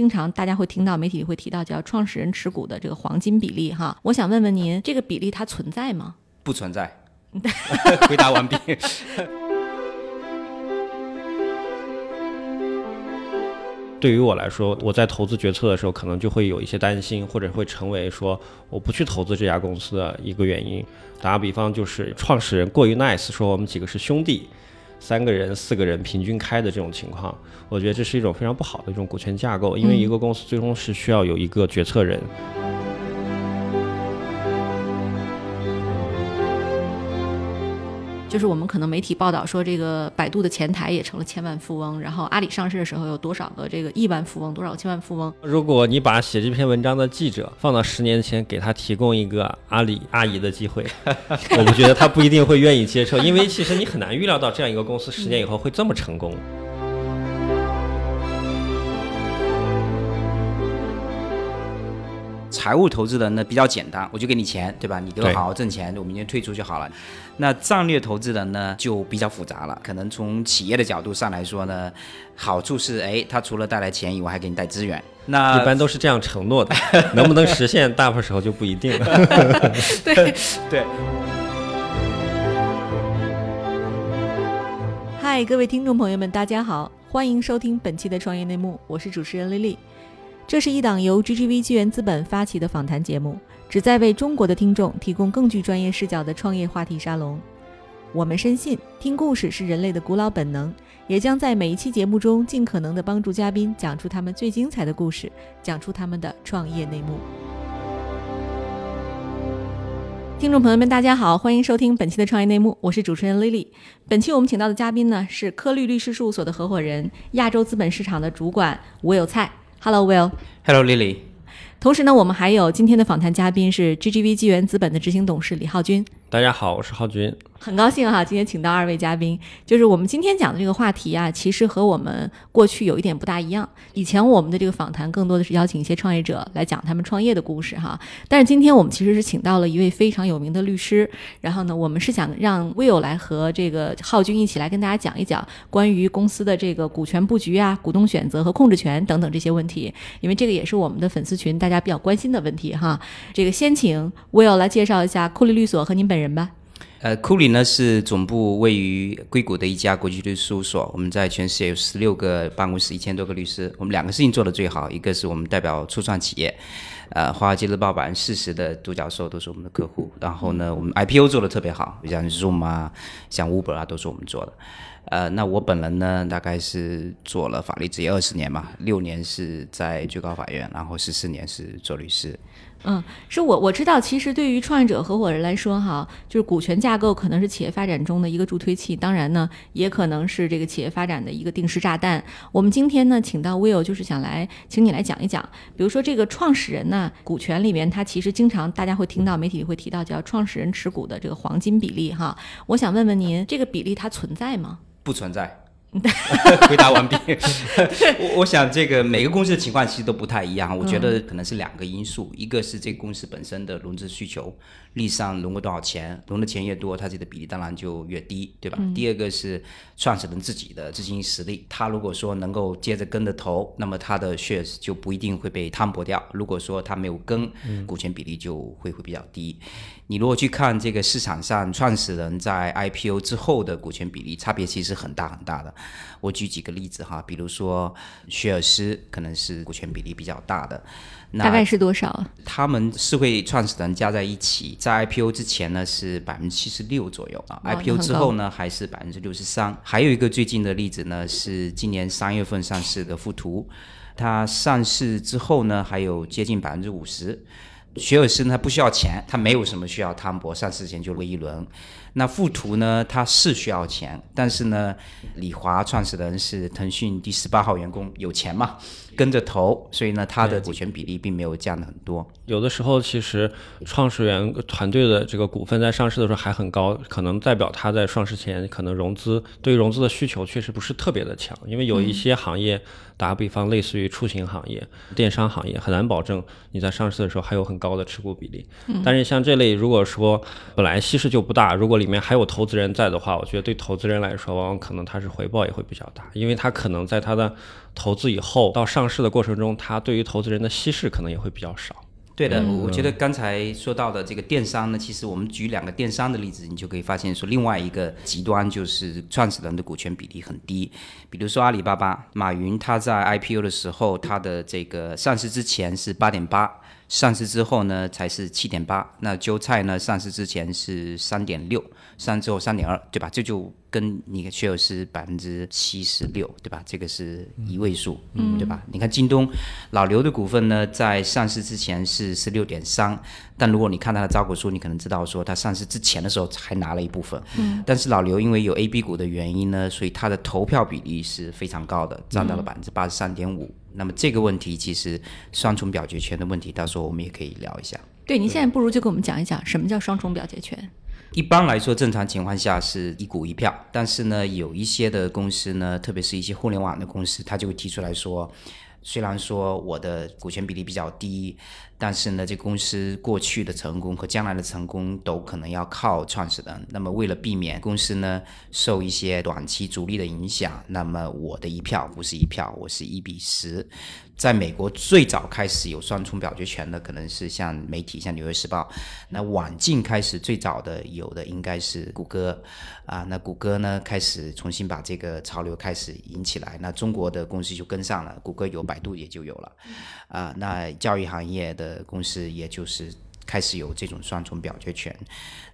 经常大家会听到媒体会提到叫创始人持股的这个黄金比例哈。我想问问您，这个比例它存在吗？不存在。回答完毕。对于我来说，我在投资决策的时候，可能就会有一些担心，或者会成为说我不去投资这家公司的一个原因。打个比方，就是创始人过于 nice，说我们几个是兄弟，三个人、四个人平均开的这种情况，我觉得这是一种非常不好的一种股权架构，因为一个公司最终是需要有一个决策人。就是我们可能媒体报道说，这个百度的前台也成了千万富翁，然后阿里上市的时候有多少个这个亿万富翁，多少个千万富翁？如果你把写这篇文章的记者放到十年前，给他提供一个阿里阿姨的机会，我不觉得他不一定会愿意接受，因为其实你很难预料到这样一个公司十年以后会这么成功。财务投资人呢比较简单，我就给你钱，对吧？你给我好好挣钱，我明天退出就好了。那战略投资人呢就比较复杂了，可能从企业的角度上来说呢，好处是，哎，他除了带来钱以外，还给你带资源。那一般都是这样承诺的，能不能实现，大部分时候就不一定了。对对。嗨，各位听众朋友们，大家好，欢迎收听本期的创业内幕，我是主持人丽丽。这是一档由 GGV 纪元资本发起的访谈节目，旨在为中国的听众提供更具专业视角的创业话题沙龙。我们深信，听故事是人类的古老本能，也将在每一期节目中尽可能的帮助嘉宾讲出他们最精彩的故事，讲出他们的创业内幕。听众朋友们，大家好，欢迎收听本期的创业内幕，我是主持人 Lily。本期我们请到的嘉宾呢是科律律师事务所的合伙人、亚洲资本市场的主管吴有菜。Hello, Will. Hello, Lily. 同时呢，我们还有今天的访谈嘉宾是 GGV 纪元资本的执行董事李浩军。大家好，我是浩军。很高兴哈，今天请到二位嘉宾。就是我们今天讲的这个话题啊，其实和我们过去有一点不大一样。以前我们的这个访谈更多的是邀请一些创业者来讲他们创业的故事哈，但是今天我们其实是请到了一位非常有名的律师。然后呢，我们是想让 Will 来和这个浩军一起来跟大家讲一讲关于公司的这个股权布局啊、股东选择和控制权等等这些问题，因为这个也是我们的粉丝群大家比较关心的问题哈。这个先请 Will 来介绍一下库利律所和您本吧。呃，库里呢是总部位于硅谷的一家国际律师事务所。我们在全世界有十六个办公室，一千多个律师。我们两个事情做得最好，一个是我们代表初创企业，呃，华尔街日报百分之四十的独角兽都是我们的客户。然后呢，我们 IPO 做得特别好，像 Zoom 啊，像 Uber 啊，都是我们做的。呃，那我本人呢，大概是做了法律职业二十年嘛，六年是在最高法院，然后十四年是做律师。嗯，是我我知道，其实对于创业者合伙人来说，哈，就是股权架构可能是企业发展中的一个助推器，当然呢，也可能是这个企业发展的一个定时炸弹。我们今天呢，请到 Will，就是想来请你来讲一讲，比如说这个创始人呢，股权里面他其实经常大家会听到媒体会提到叫创始人持股的这个黄金比例，哈，我想问问您，这个比例它存在吗？不存在。回答完毕。我我想这个每个公司的情况其实都不太一样。我觉得可能是两个因素，一个是这个公司本身的融资需求，历史上融过多少钱，融的钱越多，它这个比例当然就越低，对吧？第二个是创始人自己的资金实力，他如果说能够接着跟着投，那么他的 shares 就不一定会被摊薄掉。如果说他没有跟，股权比例就会会比较低。你如果去看这个市场上创始人在 IPO 之后的股权比例，差别其实很大很大的。我举几个例子哈，比如说雪尔斯可能是股权比例比较大的，大概是多少？他们四会创始人加在一起，在 IPO 之前呢是百分之七十六左右啊，IPO 之后呢还是百分之六十三。还有一个最近的例子呢是今年三月份上市的富途，它上市之后呢还有接近百分之五十。学而思呢不需要钱，它没有什么需要摊薄，上市前就了一轮。那富途呢？它是需要钱，但是呢，李华创始人是腾讯第十八号员工，有钱嘛，跟着投，所以呢，他的股权比例并没有降的很多。有的时候，其实创始人团队的这个股份在上市的时候还很高，可能代表他在上市前可能融资对融资的需求确实不是特别的强，因为有一些行业，打个比方，类似于出行行业、电商行业，很难保证你在上市的时候还有很高的持股比例。但是像这类，如果说本来稀释就不大，如果里面还有投资人在的话，我觉得对投资人来说，往往可能他是回报也会比较大，因为他可能在他的投资以后到上市的过程中，他对于投资人的稀释可能也会比较少。对的，我觉得刚才说到的这个电商呢，其实我们举两个电商的例子，你就可以发现说，另外一个极端就是创始人的股权比例很低。比如说阿里巴巴，马云他在 IPO 的时候，他的这个上市之前是八点八，上市之后呢才是七点八。那韭菜呢，上市之前是三点六，上市之后三点二，对吧？这就跟你的 share 是百分之七十六，对吧？这个是一位数，嗯，对吧？你看京东，老刘的股份呢，在上市之前是十六点三，但如果你看他的招股书，你可能知道说他上市之前的时候还拿了一部分，嗯，但是老刘因为有 A、B 股的原因呢，所以他的投票比例是非常高的，占到了百分之八十三点五。那么这个问题其实双重表决权的问题，到时候我们也可以聊一下。对，您现在不如就给我们讲一讲什么叫双重表决权。一般来说，正常情况下是一股一票，但是呢，有一些的公司呢，特别是一些互联网的公司，他就会提出来说，虽然说我的股权比例比较低，但是呢，这公司过去的成功和将来的成功都可能要靠创始人。那么为了避免公司呢受一些短期阻力的影响，那么我的一票不是一票，我是一比十。在美国最早开始有双重表决权的，可能是像媒体，像《纽约时报》。那晚近开始最早的有的应该是谷歌，啊，那谷歌呢开始重新把这个潮流开始引起来，那中国的公司就跟上了，谷歌有，百度也就有了，啊，那教育行业的呃公司也就是开始有这种双重表决权。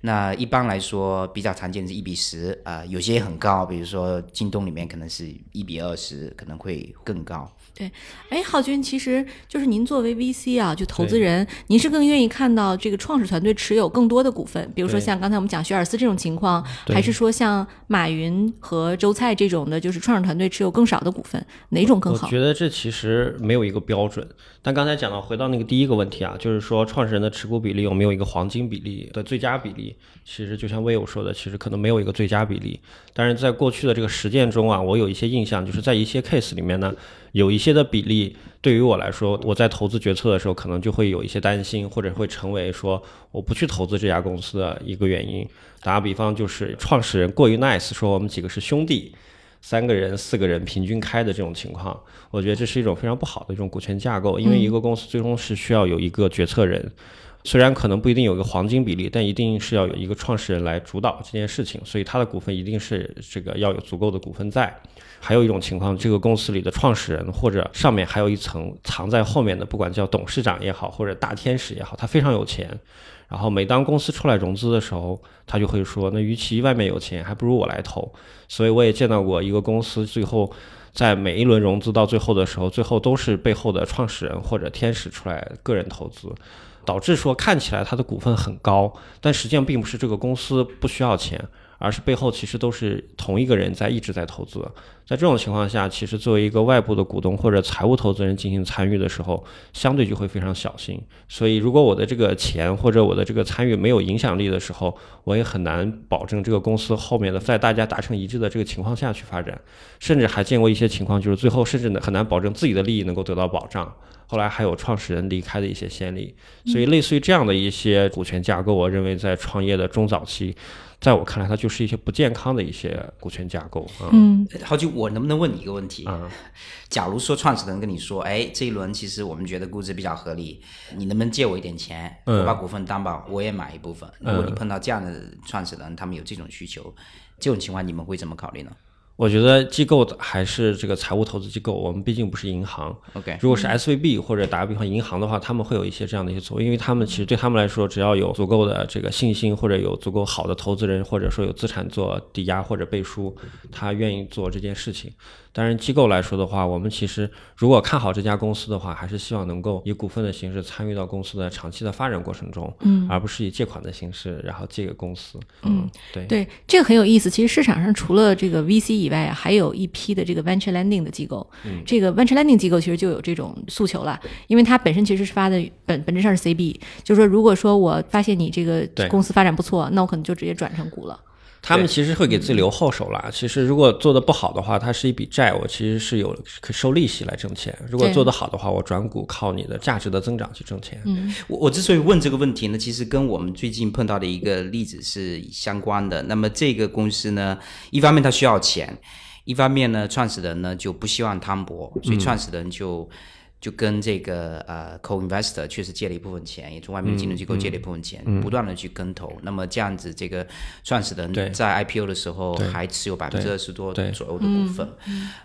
那一般来说比较常见的是一比十，啊，有些很高，比如说京东里面可能是一比二十，可能会更高。对，哎，浩军，其实就是您作为 VC 啊，就投资人，您是更愿意看到这个创始团队持有更多的股份，比如说像刚才我们讲学尔斯这种情况，还是说像马云和周蔡这种的，就是创始团队持有更少的股份，哪种更好？我觉得这其实没有一个标准。但刚才讲到，回到那个第一个问题啊，就是说创始人的持股比例有没有一个黄金比例的最佳比例？其实就像魏友说的，其实可能没有一个最佳比例。但是在过去的这个实践中啊，我有一些印象，就是在一些 case 里面呢。有一些的比例，对于我来说，我在投资决策的时候，可能就会有一些担心，或者会成为说我不去投资这家公司的一个原因。打个比方，就是创始人过于 nice，说我们几个是兄弟，三个人、四个人平均开的这种情况，我觉得这是一种非常不好的一种股权架构。因为一个公司最终是需要有一个决策人，虽然可能不一定有一个黄金比例，但一定是要有一个创始人来主导这件事情，所以他的股份一定是这个要有足够的股份在。还有一种情况，这个公司里的创始人或者上面还有一层藏在后面的，不管叫董事长也好，或者大天使也好，他非常有钱。然后每当公司出来融资的时候，他就会说：“那与其外面有钱，还不如我来投。”所以我也见到过一个公司最后在每一轮融资到最后的时候，最后都是背后的创始人或者天使出来个人投资，导致说看起来他的股份很高，但实际上并不是这个公司不需要钱。而是背后其实都是同一个人在一直在投资，在这种情况下，其实作为一个外部的股东或者财务投资人进行参与的时候，相对就会非常小心。所以，如果我的这个钱或者我的这个参与没有影响力的时候，我也很难保证这个公司后面的在大家达成一致的这个情况下去发展。甚至还见过一些情况，就是最后甚至很难保证自己的利益能够得到保障。后来还有创始人离开的一些先例。所以，类似于这样的一些股权架构，我认为在创业的中早期。在我看来，它就是一些不健康的一些股权架构啊。嗯，好奇我能不能问你一个问题啊？假如说创始人跟你说，哎，这一轮其实我们觉得估值比较合理，你能不能借我一点钱？我把股份担保，我也买一部分。如果你碰到这样的创始人，他们有这种需求，这种情况你们会怎么考虑呢？我觉得机构还是这个财务投资机构，我们毕竟不是银行。OK，如果是 SVB 或者打个比方银行的话，他们会有一些这样的一些作为，因为他们其实对他们来说，只要有足够的这个信心，或者有足够好的投资人，或者说有资产做抵押或者背书，他愿意做这件事情。当然，机构来说的话，我们其实如果看好这家公司的话，还是希望能够以股份的形式参与到公司的长期的发展过程中，嗯，而不是以借款的形式然后借给公司。嗯，对对，这个很有意思。其实市场上除了这个 VC 以外，还有一批的这个 venture lending 的机构。嗯，这个 venture lending 机构其实就有这种诉求了，因为它本身其实是发的本本质上是 CB，就是说如果说我发现你这个公司发展不错，那我可能就直接转成股了。他们其实会给自己留后手啦。其实如果做的不好的话，它是一笔债，我其实是有可收利息来挣钱。如果做得好的话，我转股靠你的价值的增长去挣钱。嗯我我之所以问这个问题呢，其实跟我们最近碰到的一个例子是相关的。那么这个公司呢，一方面它需要钱，一方面呢，创始人呢就不希望摊薄，所以创始人就。就跟这个呃 co-investor 确实借了一部分钱，也从外面的金融机构借了一部分钱，不断的去跟投。那么这样子，这个创始人对在 IPO 的时候还持有百分之二十多左右的股份。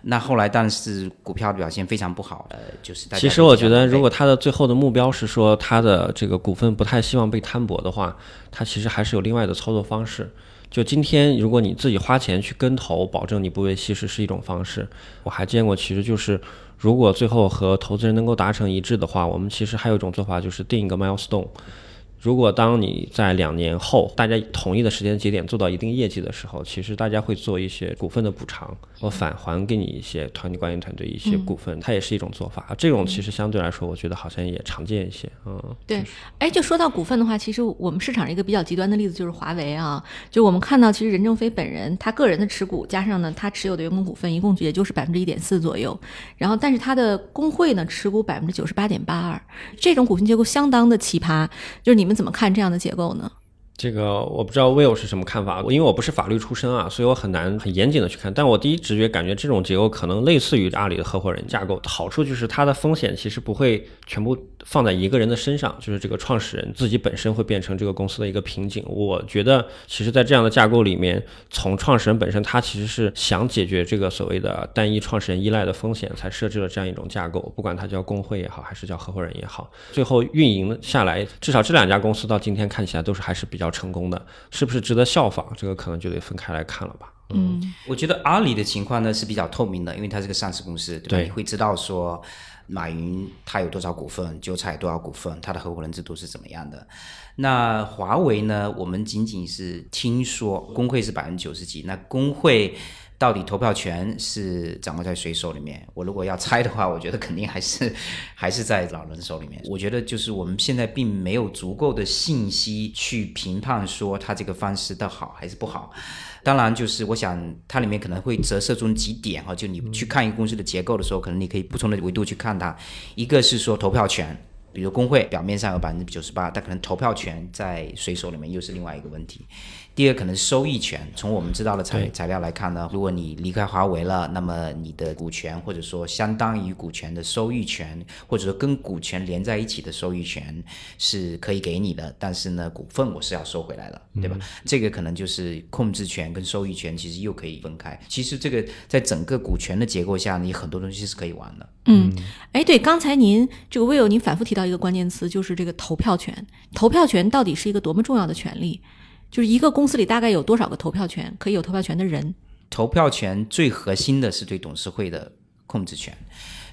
那后来，但是股票表现非常不好，呃，就是大家其实我觉得，如果他的最后的目标是说他的这个股份不太希望被摊薄的话，他其实还是有另外的操作方式。就今天，如果你自己花钱去跟投，保证你不被稀释是一种方式。我还见过，其实就是如果最后和投资人能够达成一致的话，我们其实还有一种做法，就是定一个 milestone。如果当你在两年后大家同一的时间节点做到一定业绩的时候，其实大家会做一些股份的补偿，我返还给你一些团队管理团队一些股份，它也是一种做法。这种其实相对来说，我觉得好像也常见一些。嗯，对，哎，就说到股份的话，其实我们市场上一个比较极端的例子就是华为啊，就我们看到，其实任正非本人他个人的持股加上呢他持有的员工股份，一共也就是百分之一点四左右，然后但是他的工会呢持股百分之九十八点八二，这种股份结构相当的奇葩，就是你们怎么看这样的结构呢？这个我不知道 Will 是什么看法，因为我不是法律出身啊，所以我很难很严谨的去看。但我第一直觉感觉这种结构可能类似于阿里的合伙人架构，好处就是它的风险其实不会全部放在一个人的身上，就是这个创始人自己本身会变成这个公司的一个瓶颈。我觉得其实，在这样的架构里面，从创始人本身他其实是想解决这个所谓的单一创始人依赖的风险，才设置了这样一种架构，不管它叫工会也好，还是叫合伙人也好，最后运营下来，至少这两家公司到今天看起来都是还是比较成功的，是不是值得效仿？这个可能就得分开来看了吧。嗯，我觉得阿里的情况呢是比较透明的，因为它是个上市公司，对吧？对你会知道说马云他有多少股份，韭菜多少股份，他的合伙人制度是怎么样的。那华为呢，我们仅仅是听说工会是百分之九十几，那工会。到底投票权是掌握在谁手里面？我如果要猜的话，我觉得肯定还是 还是在老人手里面。我觉得就是我们现在并没有足够的信息去评判说他这个方式的好还是不好。当然，就是我想它里面可能会折射出几点哈，就你去看一个公司的结构的时候，可能你可以不同的维度去看它。一个是说投票权，比如工会表面上有百分之九十八，但可能投票权在谁手里面又是另外一个问题。第二，可能收益权。从我们知道的材材料来看呢，如果你离开华为了，那么你的股权或者说相当于股权的收益权，或者说跟股权连在一起的收益权是可以给你的，但是呢，股份我是要收回来了，对吧？这个可能就是控制权跟收益权其实又可以分开。其实这个在整个股权的结构下，你很多东西是可以玩的。嗯，哎，对，刚才您这个 Will 您反复提到一个关键词，就是这个投票权。投票权到底是一个多么重要的权利？就是一个公司里大概有多少个投票权，可以有投票权的人？投票权最核心的是对董事会的控制权，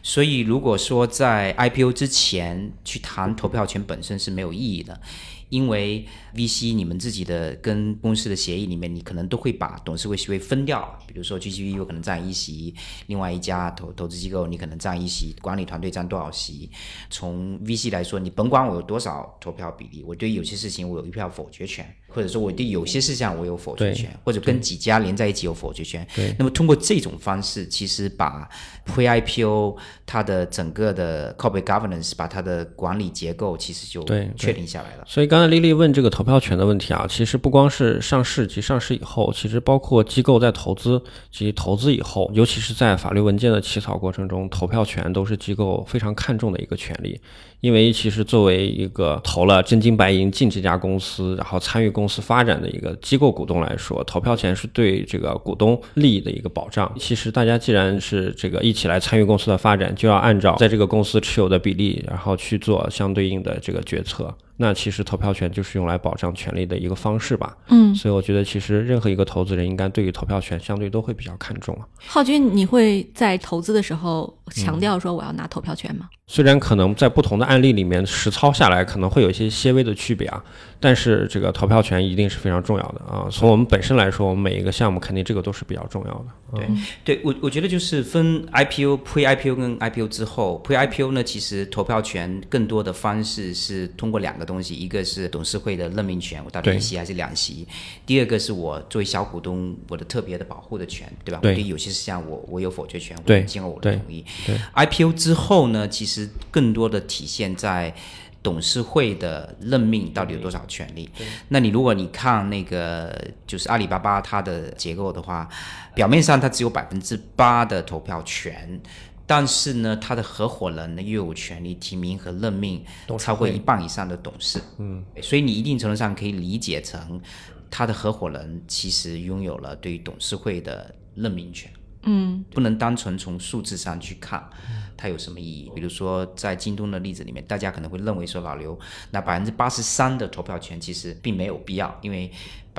所以如果说在 IPO 之前去谈投票权本身是没有意义的，因为 VC 你们自己的跟公司的协议里面，你可能都会把董事会席位分掉，比如说 GGV 有可能占一席，另外一家投投资机构你可能占一席，管理团队占多少席。从 VC 来说，你甭管我有多少投票比例，我对有些事情我有一票否决权，或者说我对有些事项我有否决权，或者跟几家连在一起有否决权。对那么通过这种方式，其实把 Pre-IPO 它的整个的 corporate governance，把它的管理结构其实就确定下来了。所以刚才丽丽问这个投票权的问题啊，其实不光是上市及上市以后，其实包括机构在投资及投资以后，尤其是在法律文件的起草过程中，投票权都是机构非常看重的一个权利。因为其实作为一个投了真金白银进这家公司，然后参与公司发展的一个机构股东来说，投票权是对这个股东利益的一个保障。其实大家既然是这个一起来参与公司的发展，就要按照在这个公司持有的比例，然后去做相对应的这个决策。那其实投票权就是用来保障权利的一个方式吧。嗯，所以我觉得其实任何一个投资人应该对于投票权相对都会比较看重啊。浩军，你会在投资的时候强调说我要拿投票权吗？虽然可能在不同的案例里面实操下来可能会有一些些微的区别啊，但是这个投票权一定是非常重要的啊。从我们本身来说，我们每一个项目肯定这个都是比较重要的。对，对我我觉得就是分 IPO、Pre-IPO 跟 IPO 之后，Pre-IPO 呢，其实投票权更多的方式是通过两个东西，一个是董事会的任命权，我到底一席还是两席；第二个是我作为小股东我的特别的保护的权，对吧？对，有些事项我我有否决权，对，经过我的同意。对，IPO 之后呢，其实更多的体现在。董事会的任命到底有多少权利？那你如果你看那个就是阿里巴巴它的结构的话，表面上它只有百分之八的投票权，但是呢，它的合伙人呢又有权利提名和任命超过一半以上的董事。嗯，所以你一定程度上可以理解成，他的合伙人其实拥有了对于董事会的任命权。嗯，不能单纯从数字上去看，它有什么意义？比如说在京东的例子里面，大家可能会认为说老刘那百分之八十三的投票权其实并没有必要，因为。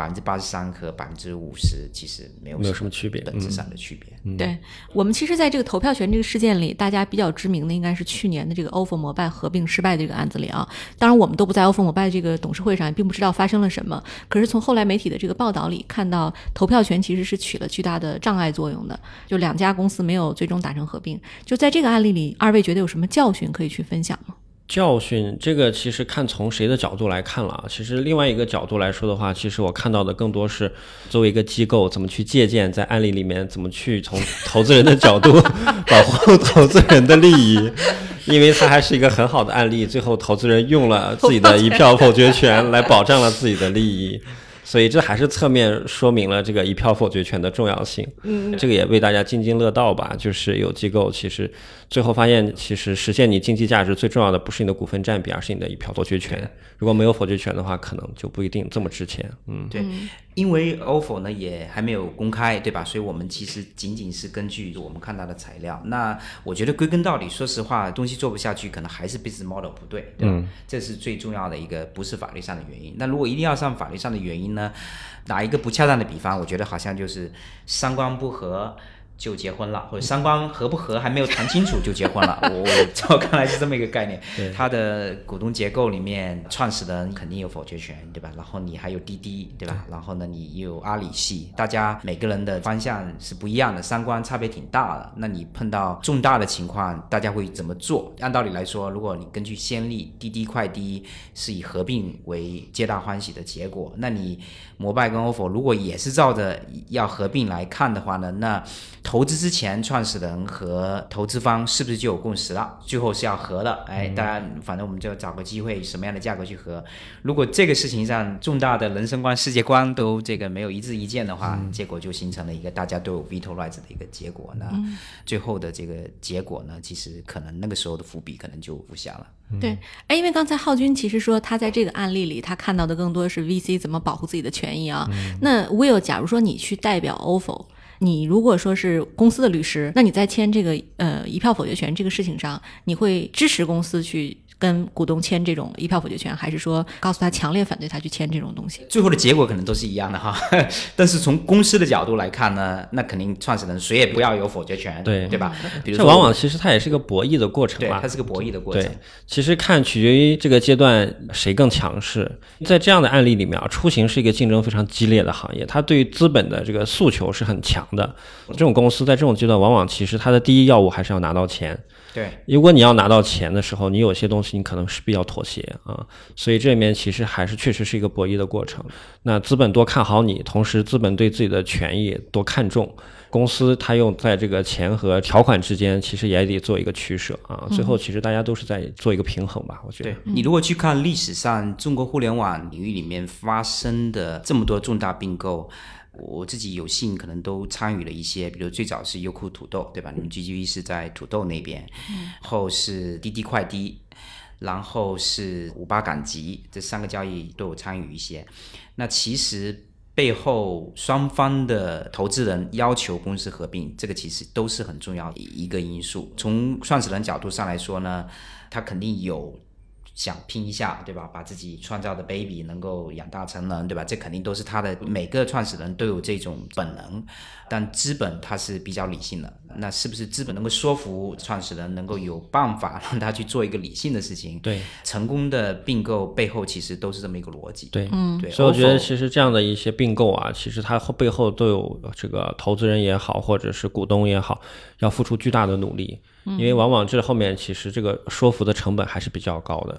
百分之八十三和百分之五十其实没有没有什么区别，本质上的区别。对我们其实，在这个投票权这个事件里，大家比较知名的应该是去年的这个 ofo 摩拜合并失败的这个案子里啊。当然，我们都不在 ofo 摩拜这个董事会上，并不知道发生了什么。可是从后来媒体的这个报道里看到，投票权其实是起了巨大的障碍作用的。就两家公司没有最终达成合并。就在这个案例里，二位觉得有什么教训可以去分享吗？教训这个其实看从谁的角度来看了啊。其实另外一个角度来说的话，其实我看到的更多是作为一个机构怎么去借鉴在案例里面怎么去从投资人的角度 保护投资人的利益，因为它还是一个很好的案例。最后投资人用了自己的一票否决权来保障了自己的利益。所以这还是侧面说明了这个一票否决权的重要性。嗯，这个也为大家津津乐道吧。就是有机构其实最后发现，其实实现你经济价值最重要的不是你的股份占比，而是你的一票否决权。如果没有否决权的话，可能就不一定这么值钱。嗯，对。因为 ofo 呢也还没有公开，对吧？所以我们其实仅仅是根据我们看到的材料。那我觉得归根到底，说实话，东西做不下去，可能还是 business model 不对，对吧？这是最重要的一个，不是法律上的原因。那如果一定要上法律上的原因呢？打一个不恰当的比方，我觉得好像就是三观不合。就结婚了，或者三观合不合还没有谈清楚就结婚了，我在我看来是这么一个概念。他的股东结构里面，创始人肯定有否决权，对吧？然后你还有滴滴，对吧？然后呢，你又有阿里系，大家每个人的方向是不一样的，三观差别挺大的。那你碰到重大的情况，大家会怎么做？按道理来说，如果你根据先例，滴滴快滴是以合并为皆大欢喜的结果，那你摩拜跟 ofo 如果也是照着要合并来看的话呢，那投资之前，创始人和投资方是不是就有共识了？最后是要合的，哎，大家反正我们就找个机会，什么样的价格去合？如果这个事情上重大的人生观、世界观都这个没有一致意见的话，结果就形成了一个大家都有 veto rights 的一个结果。那最后的这个结果呢，其实可能那个时候的伏笔可能就不下了。对，哎，因为刚才浩军其实说他在这个案例里，他看到的更多是 VC 怎么保护自己的权益啊。那 Will，假如说你去代表 ofo。你如果说是公司的律师，那你在签这个呃一票否决权这个事情上，你会支持公司去？跟股东签这种一票否决权，还是说告诉他强烈反对他去签这种东西？最后的结果可能都是一样的哈。但是从公司的角度来看呢，那肯定创始人谁也不要有否决权，对对吧？这往往其实它也是个博弈的过程嘛，它是个博弈的过程。对，其实看取决于这个阶段谁更强势。在这样的案例里面啊，出行是一个竞争非常激烈的行业，它对于资本的这个诉求是很强的。这种公司在这种阶段，往往其实它的第一要务还是要拿到钱。对，如果你要拿到钱的时候，你有些东西你可能是比较妥协啊，所以这里面其实还是确实是一个博弈的过程。那资本多看好你，同时资本对自己的权益多看重，公司它用在这个钱和条款之间，其实也得做一个取舍啊。最后其实大家都是在做一个平衡吧，我觉得。对你如果去看历史上中国互联网领域里面发生的这么多重大并购。我自己有幸可能都参与了一些，比如最早是优酷土豆，对吧？你们 GGV 是在土豆那边，后是滴滴快滴，然后是五八赶集，这三个交易都有参与一些。那其实背后双方的投资人要求公司合并，这个其实都是很重要的一个因素。从创始人角度上来说呢，他肯定有。想拼一下，对吧？把自己创造的 baby 能够养大成人，对吧？这肯定都是他的每个创始人都有这种本能，但资本它是比较理性的，那是不是资本能够说服创始人，能够有办法让他去做一个理性的事情？对，成功的并购背后其实都是这么一个逻辑。对，嗯对，所以我觉得其实这样的一些并购啊，其实它后背后都有这个投资人也好，或者是股东也好，要付出巨大的努力，因为往往这后面其实这个说服的成本还是比较高的。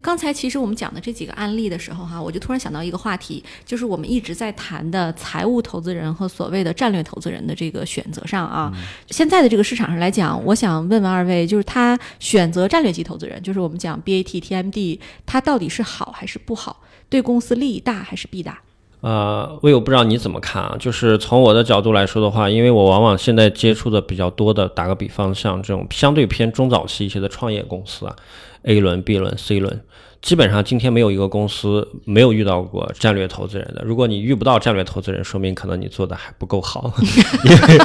刚才其实我们讲的这几个案例的时候，哈，我就突然想到一个话题，就是我们一直在谈的财务投资人和所谓的战略投资人的这个选择上啊。现在的这个市场上来讲，我想问问二位，就是他选择战略级投资人，就是我们讲 BAT、TMD，他到底是好还是不好？对公司利益大还是弊大？呃，我也不知道你怎么看啊。就是从我的角度来说的话，因为我往往现在接触的比较多的，打个比方，像这种相对偏中早期一些的创业公司啊，A 轮、B 轮、C 轮，基本上今天没有一个公司没有遇到过战略投资人的。如果你遇不到战略投资人，说明可能你做的还不够好，因为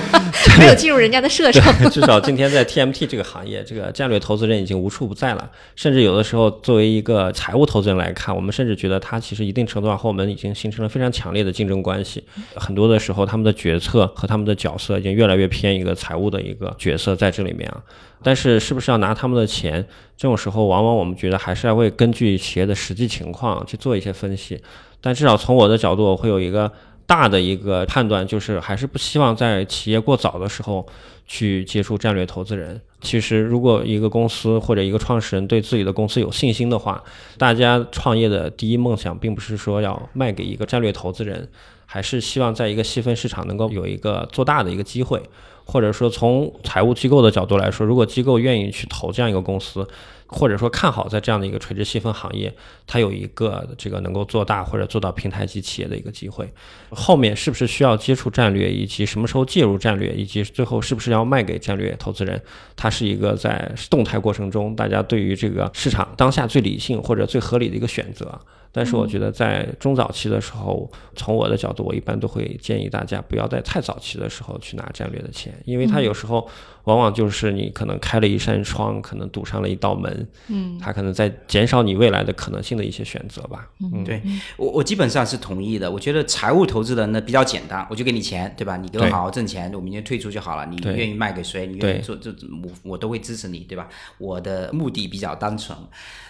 没有进入人家的射程。至少今天在 TMT 这个行业，这个战略投资人已经无处不在了。甚至有的时候，作为一个财务投资人来看，我们甚至觉得他其实一定程度上和我们已经形成了非常强烈的竞争关系。很多的时候，他们的决策和他们的角色已经越来越偏一个财务的一个角色在这里面啊。但是，是不是要拿他们的钱？这种时候，往往我们觉得还是要会根据企业的实际情况去做一些分析。但至少从我的角度，我会有一个大的一个判断，就是还是不希望在企业过早的时候去接触战略投资人。其实，如果一个公司或者一个创始人对自己的公司有信心的话，大家创业的第一梦想并不是说要卖给一个战略投资人，还是希望在一个细分市场能够有一个做大的一个机会。或者说，从财务机构的角度来说，如果机构愿意去投这样一个公司，或者说看好在这样的一个垂直细分行业，它有一个这个能够做大或者做到平台级企业的一个机会。后面是不是需要接触战略，以及什么时候介入战略，以及最后是不是要卖给战略投资人，它是一个在动态过程中大家对于这个市场当下最理性或者最合理的一个选择。但是我觉得在中早期的时候，从我的角度，我一般都会建议大家不要在太早期的时候去拿战略的钱，因为它有时候往往就是你可能开了一扇窗，可能堵上了一道门，嗯，它可能在减少你未来的可能性的一些选择吧。嗯，对我我基本上是同意的。我觉得财务投资人呢比较简单，我就给你钱，对吧？你给我好好挣钱，我明天退出就好了。你愿意卖给谁，你愿意做，这我我都会支持你，对吧？我的目的比较单纯。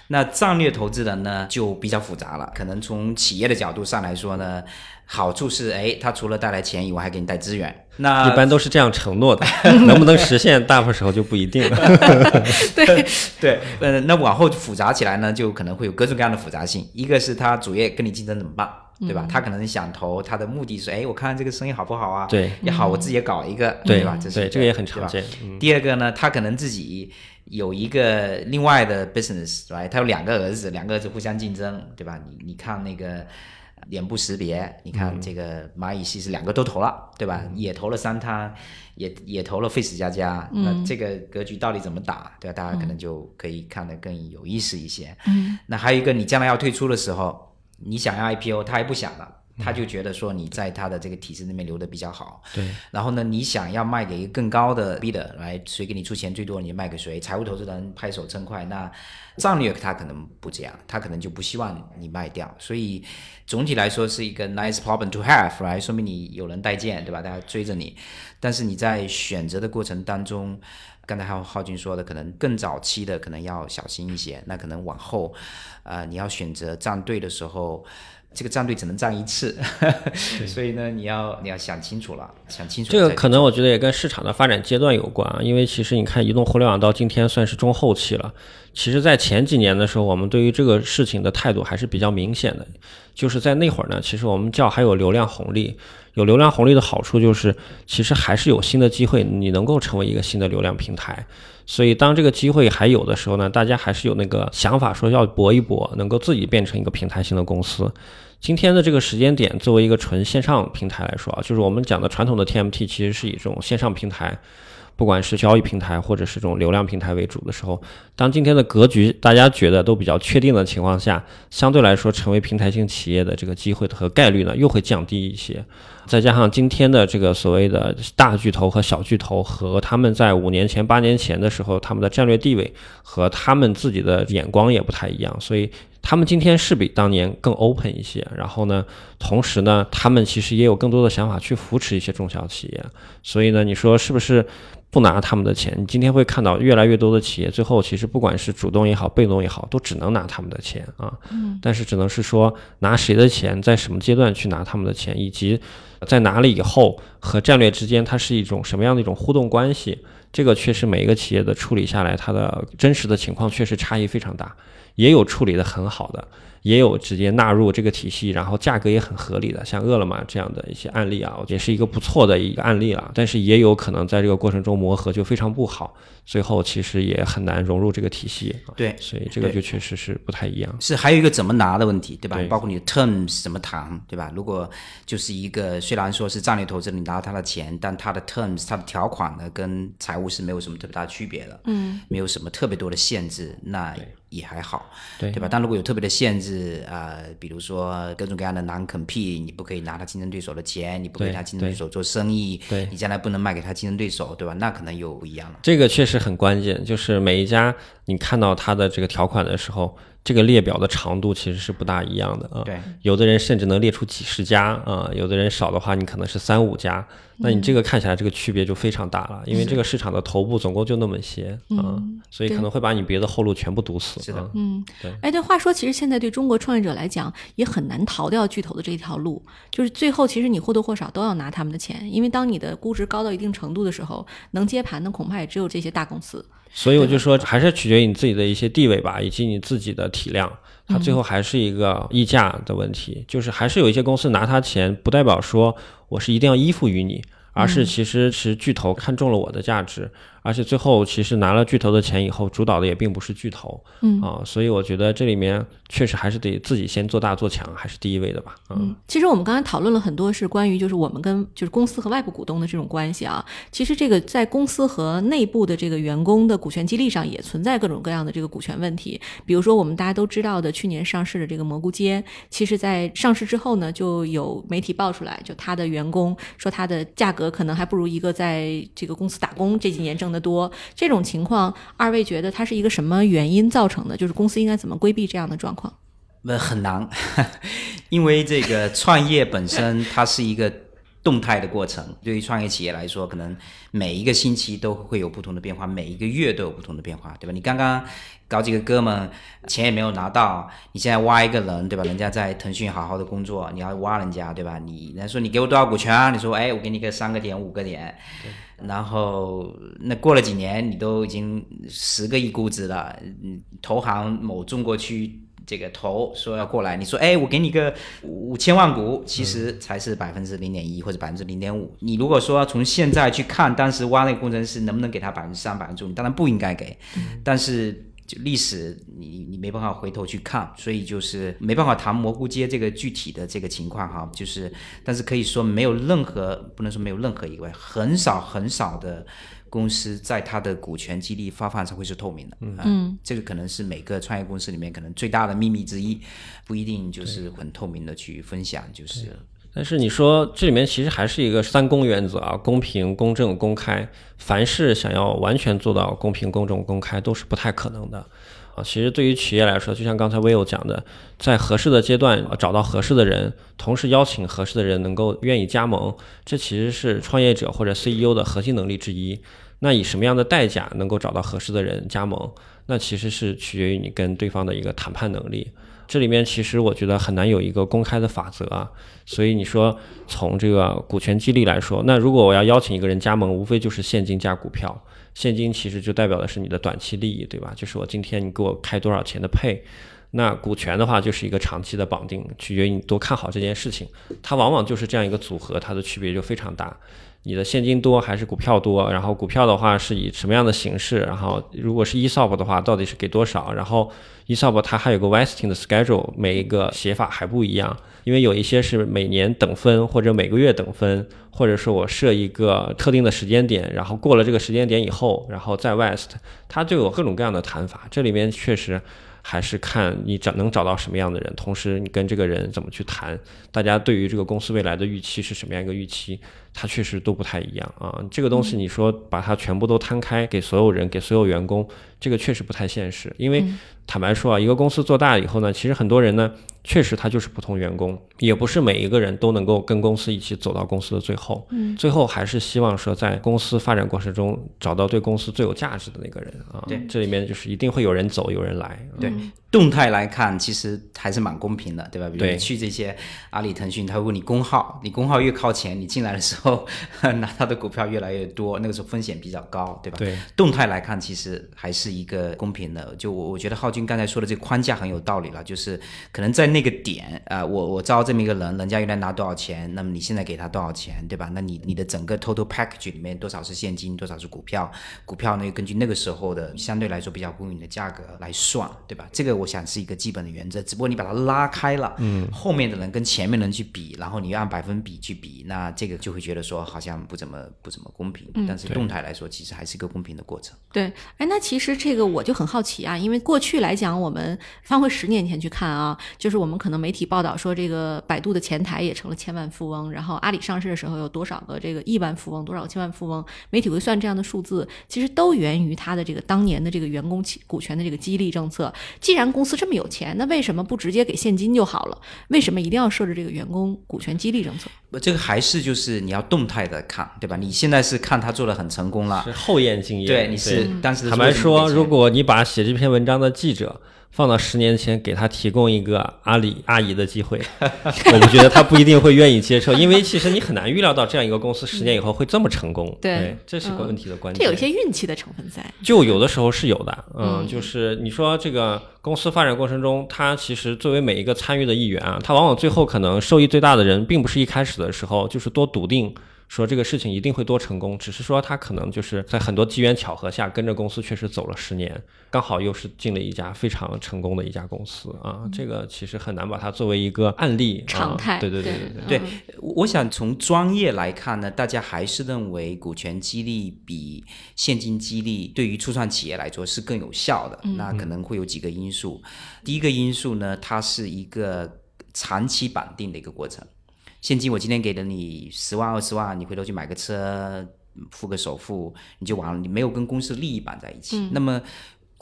那战略投资人呢就比较复杂了，可能从企业的角度上来说呢，好处是，哎，他除了带来钱以外，还给你带资源。那一般都是这样承诺的，能不能实现，大部分时候就不一定了。对，对，呃，那往后复杂起来呢，就可能会有各种各样的复杂性。一个是他主业跟你竞争怎么办，对吧？他可能想投，他的目的是，哎，我看看这个生意好不好啊？对，也好，我自己也搞一个，对吧？这对，这个也很常见。嗯，第二个呢，他可能自己有一个另外的 business，right？他有两个儿子，两个儿子互相竞争，对吧？你你看那个脸部识别，你看这个蚂蚁系是两个都投了，对吧？也投了三汤，也也投了 Face 加加，那这个格局到底怎么打，对吧？大家可能就可以看得更有意思一些。嗯，那还有一个，你将来要退出的时候，你想要 IPO，他还不想了。他就觉得说你在他的这个体制那边留的比较好，对，然后呢，你想要卖给一个更高的 bidder 来，谁给你出钱最多，你就卖给谁。财务投资人拍手称快，那战略他可能不这样，他可能就不希望你卖掉。所以总体来说是一个 nice problem to have，来说明你有人待见，对吧？大家追着你，但是你在选择的过程当中。刚才浩浩军说的，可能更早期的可能要小心一些，那可能往后，呃，你要选择站队的时候，这个战队只能战一次，所以呢，你要你要想清楚了，想清楚。这个可能我觉得也跟市场的发展阶段有关啊，因为其实你看，移动互联网到今天算是中后期了。其实，在前几年的时候，我们对于这个事情的态度还是比较明显的，就是在那会儿呢，其实我们叫还有流量红利。有流量红利的好处就是，其实还是有新的机会，你能够成为一个新的流量平台。所以，当这个机会还有的时候呢，大家还是有那个想法，说要搏一搏，能够自己变成一个平台型的公司。今天的这个时间点，作为一个纯线上平台来说啊，就是我们讲的传统的 TMT，其实是以这种线上平台，不管是交易平台或者是这种流量平台为主的时候，当今天的格局大家觉得都比较确定的情况下，相对来说成为平台性企业的这个机会和概率呢，又会降低一些。再加上今天的这个所谓的大巨头和小巨头，和他们在五年前、八年前的时候，他们的战略地位和他们自己的眼光也不太一样，所以他们今天是比当年更 open 一些。然后呢，同时呢，他们其实也有更多的想法去扶持一些中小企业。所以呢，你说是不是？不拿他们的钱，你今天会看到越来越多的企业，最后其实不管是主动也好，被动也好，都只能拿他们的钱啊。嗯。但是只能是说拿谁的钱，在什么阶段去拿他们的钱，以及在哪里以后和战略之间它是一种什么样的一种互动关系，这个确实每一个企业的处理下来，它的真实的情况确实差异非常大，也有处理的很好的。也有直接纳入这个体系，然后价格也很合理的，像饿了么这样的一些案例啊，也是一个不错的一个案例了。但是也有可能在这个过程中磨合就非常不好，最后其实也很难融入这个体系。对，所以这个就确实是不太一样。是还有一个怎么拿的问题，对吧？包括你的 terms 怎么谈，对吧？如果就是一个虽然说是战略投资，你拿到他的钱，但他的 terms 他的条款呢，跟财务是没有什么特别大区别的，嗯，没有什么特别多的限制，那。也还好，对对吧？但如果有特别的限制啊，比如说各种各样的难 compete，你不可以拿他竞争对手的钱，你不可以他竞争对手做生意，对你将来不能卖给他竞争对手，对吧？那可能又不一样了。这个确实很关键，就是每一家你看到他的这个条款的时候。这个列表的长度其实是不大一样的啊，对，有的人甚至能列出几十家啊，有的人少的话，你可能是三五家，那你这个看起来这个区别就非常大了，因为这个市场的头部总共就那么些啊，所以可能会把你别的后路全部堵死。是的，嗯，对。哎，对，话说其实现在对中国创业者来讲也很难逃掉巨头的这条路，就是最后其实你或多或少都要拿他们的钱，因为当你的估值高到一定程度的时候，能接盘的恐怕也只有这些大公司。所以我就说，还是取决于你自己的一些地位吧，以及你自己的体量，它最后还是一个溢价的问题。就是还是有一些公司拿他钱，不代表说我是一定要依附于你，而是其实是巨头看中了我的价值。而且最后其实拿了巨头的钱以后，主导的也并不是巨头，嗯啊，所以我觉得这里面确实还是得自己先做大做强，还是第一位的吧。嗯，其实我们刚才讨论了很多是关于就是我们跟就是公司和外部股东的这种关系啊。其实这个在公司和内部的这个员工的股权激励上也存在各种各样的这个股权问题。比如说我们大家都知道的去年上市的这个蘑菇街，其实在上市之后呢，就有媒体爆出来，就他的员工说他的价格可能还不如一个在这个公司打工这几年挣。的多这种情况，二位觉得它是一个什么原因造成的？就是公司应该怎么规避这样的状况？那很难，因为这个创业本身它是一个动态的过程。对于创业企业来说，可能每一个星期都会有不同的变化，每一个月都有不同的变化，对吧？你刚刚搞几个哥们，钱也没有拿到，你现在挖一个人，对吧？人家在腾讯好好的工作，你要挖人家，对吧？你人家说你给我多少股权啊？你说哎，我给你个三个点、五个点。然后那过了几年，你都已经十个亿估值了，投行某中国区这个头说要过来，你说哎，我给你个五千万股，其实才是百分之零点一或者百分之零点五。你如果说从现在去看，当时挖那个工程师能不能给他百分之三、百分之五，你当然不应该给，但是。就历史，你你没办法回头去看，所以就是没办法谈蘑菇街这个具体的这个情况哈。就是，但是可以说没有任何，不能说没有任何一位，很少很少的公司在它的股权激励发放上会是透明的。嗯，这个可能是每个创业公司里面可能最大的秘密之一，不一定就是很透明的去分享，就是。但是你说这里面其实还是一个三公原则啊，公平、公正、公开。凡是想要完全做到公平、公正、公开，都是不太可能的啊。其实对于企业来说，就像刚才 Will 讲的，在合适的阶段找到合适的人，同时邀请合适的人能够愿意加盟，这其实是创业者或者 CEO 的核心能力之一。那以什么样的代价能够找到合适的人加盟？那其实是取决于你跟对方的一个谈判能力。这里面其实我觉得很难有一个公开的法则啊。所以你说从这个股权激励来说，那如果我要邀请一个人加盟，无非就是现金加股票。现金其实就代表的是你的短期利益，对吧？就是我今天你给我开多少钱的配。那股权的话就是一个长期的绑定，取决于你多看好这件事情。它往往就是这样一个组合，它的区别就非常大。你的现金多还是股票多？然后股票的话是以什么样的形式？然后如果是 ESOP 的话，到底是给多少？然后 ESOP 它还有个 vesting 的 schedule，每一个写法还不一样。因为有一些是每年等分，或者每个月等分，或者说我设一个特定的时间点，然后过了这个时间点以后，然后再 vest，它就有各种各样的谈法。这里面确实。还是看你找能找到什么样的人，同时你跟这个人怎么去谈，大家对于这个公司未来的预期是什么样一个预期，它确实都不太一样啊。这个东西你说把它全部都摊开给所有人，给所有员工，这个确实不太现实，因为。坦白说啊，一个公司做大了以后呢，其实很多人呢，确实他就是普通员工，也不是每一个人都能够跟公司一起走到公司的最后。嗯，最后还是希望说，在公司发展过程中找到对公司最有价值的那个人啊。对，这里面就是一定会有人走，有人来。对，动态来看，其实还是蛮公平的，对吧？比如你去这些阿里、腾讯，他会问你工号，你工号越靠前，你进来的时候 拿到的股票越来越多，那个时候风险比较高，对吧？对，动态来看，其实还是一个公平的。就我我觉得浩。军刚才说的这个框架很有道理了，就是可能在那个点啊，我我招这么一个人，人家原来拿多少钱，那么你现在给他多少钱，对吧？那你你的整个 total package 里面多少是现金，多少是股票？股票呢，根据那个时候的相对来说比较公允的价格来算，对吧？这个我想是一个基本的原则，只不过你把它拉开了，嗯，后面的人跟前面人去比，然后你按百分比去比，那这个就会觉得说好像不怎么不怎么公平。嗯但是动态来说，其实还是一个公平的过程。对，哎，那其实这个我就很好奇啊，因为过去。来讲，我们翻回十年前去看啊，就是我们可能媒体报道说，这个百度的前台也成了千万富翁，然后阿里上市的时候有多少个这个亿万富翁，多少个千万富翁，媒体会算这样的数字，其实都源于他的这个当年的这个员工股权的这个激励政策。既然公司这么有钱，那为什么不直接给现金就好了？为什么一定要设置这个员工股权激励政策？这个还是就是你要动态的看，对吧？你现在是看他做的很成功了，是后验经验。对，你是当时坦白说，如果你把写这篇文章的记者。放到十年前，给他提供一个阿里阿姨的机会，我不觉得他不一定会愿意接受，因为其实你很难预料到这样一个公司十年以后会这么成功。对，这是个问题的关键。这有一些运气的成分在，就有的时候是有的。嗯，就是你说这个公司发展过程中，他其实作为每一个参与的一员啊，他往往最后可能受益最大的人，并不是一开始的时候就是多笃定。说这个事情一定会多成功，只是说他可能就是在很多机缘巧合下跟着公司确实走了十年，刚好又是进了一家非常成功的一家公司啊，这个其实很难把它作为一个案例常态。对对对对对，我想从专业来看呢，大家还是认为股权激励比现金激励对于初创企业来说是更有效的。那可能会有几个因素，第一个因素呢，它是一个长期绑定的一个过程。现金我今天给了你十万二十万，你回头去买个车，付个首付，你就完了，你没有跟公司利益绑在一起。那么。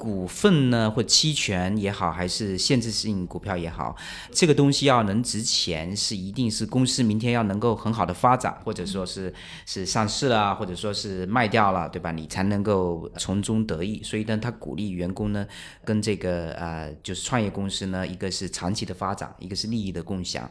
股份呢，或期权也好，还是限制性股票也好，这个东西要能值钱，是一定是公司明天要能够很好的发展，或者说是是上市了，或者说是卖掉了，对吧？你才能够从中得益。所以呢，他鼓励员工呢，跟这个呃，就是创业公司呢，一个是长期的发展，一个是利益的共享。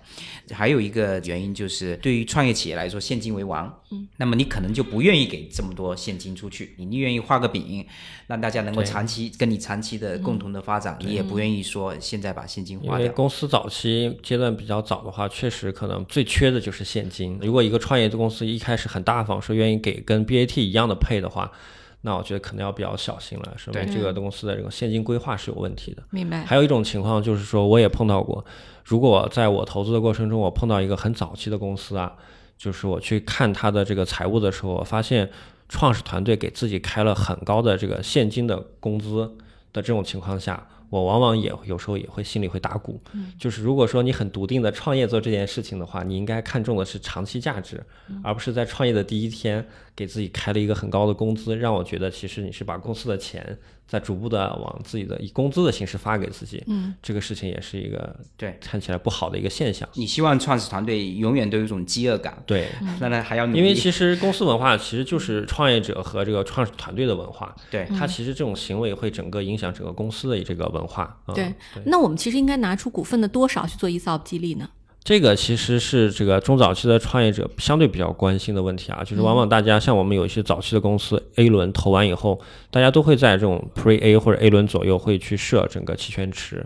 还有一个原因就是，对于创业企业来说，现金为王。嗯。那么你可能就不愿意给这么多现金出去，你宁愿意画个饼，让大家能够长期。跟你长期的共同的发展，你也不愿意说现在把现金花掉。因为公司早期阶段比较早的话，确实可能最缺的就是现金。如果一个创业的公司一开始很大方，说愿意给跟 BAT 一样的配的话，那我觉得可能要比较小心了，说明这个公司的这个现金规划是有问题的。明白。还有一种情况就是说，我也碰到过，如果在我投资的过程中，我碰到一个很早期的公司啊，就是我去看他的这个财务的时候，我发现。创始团队给自己开了很高的这个现金的工资的这种情况下，我往往也有时候也会心里会打鼓。就是如果说你很笃定的创业做这件事情的话，你应该看重的是长期价值，而不是在创业的第一天给自己开了一个很高的工资，让我觉得其实你是把公司的钱在逐步的往自己的以工资的形式发给自己，嗯，这个事情也是一个对看起来不好的一个现象。你希望创始团队永远都有一种饥饿感，对，那那还要努力，因为其实公司文化其实就是创业者和这个创始团队的文化，对它其实这种行为会整个影响整个公司的这个文化。嗯对。那我们其实应该拿出股份的多少去做 ESOP 激励呢？这个其实是这个中早期的创业者相对比较关心的问题啊，就是往往大家像我们有一些早期的公司 A 轮投完以后，大家都会在这种 Pre A 或者 A 轮左右会去设整个期权池，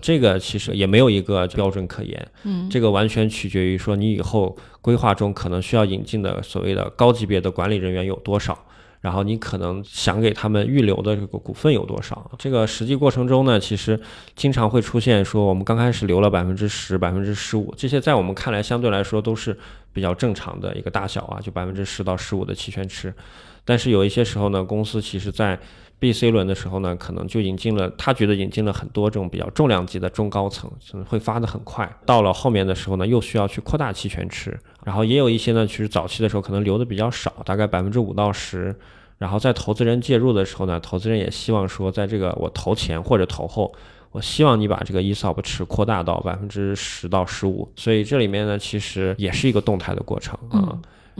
这个其实也没有一个标准可言，嗯，这个完全取决于说你以后规划中可能需要引进的所谓的高级别的管理人员有多少。然后你可能想给他们预留的这个股份有多少？这个实际过程中呢，其实经常会出现说，我们刚开始留了百分之十、百分之十五，这些在我们看来相对来说都是比较正常的一个大小啊，就百分之十到十五的期权池。但是有一些时候呢，公司其实在 B、C 轮的时候呢，可能就引进了，他觉得引进了很多这种比较重量级的中高层，可能会发得很快。到了后面的时候呢，又需要去扩大期权池，然后也有一些呢，其实早期的时候可能留的比较少，大概百分之五到十。然后在投资人介入的时候呢，投资人也希望说，在这个我投前或者投后，我希望你把这个 ESOP 池扩大到百分之十到十五。所以这里面呢，其实也是一个动态的过程啊。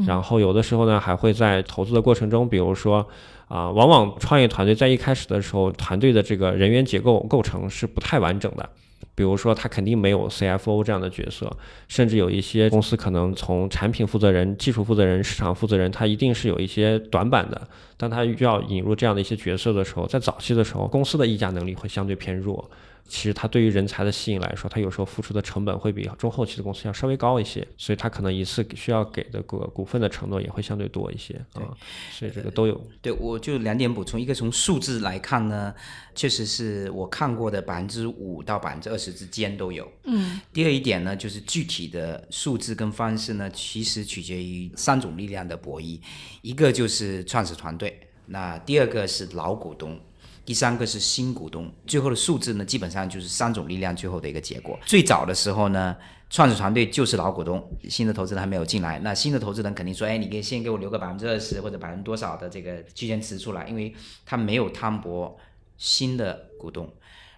然后有的时候呢，还会在投资的过程中，比如说啊，往往创业团队在一开始的时候，团队的这个人员结构构成是不太完整的。比如说，他肯定没有 CFO 这样的角色，甚至有一些公司可能从产品负责人、技术负责人、市场负责人，他一定是有一些短板的。当他需要引入这样的一些角色的时候，在早期的时候，公司的议价能力会相对偏弱。其实它对于人才的吸引来说，它有时候付出的成本会比中后期的公司要稍微高一些，所以它可能一次需要给的股股份的承诺也会相对多一些啊。所以这个都有。对，我就两点补充，一个从数字来看呢，确实是我看过的百分之五到百分之二十之间都有。嗯。第二一点呢，就是具体的数字跟方式呢，其实取决于三种力量的博弈，一个就是创始团队，那第二个是老股东。第三个是新股东，最后的数字呢，基本上就是三种力量最后的一个结果。最早的时候呢，创始团队就是老股东，新的投资人还没有进来，那新的投资人肯定说，哎，你可以先给我留个百分之二十或者百分之多少的这个期权池出来，因为他没有摊薄新的股东。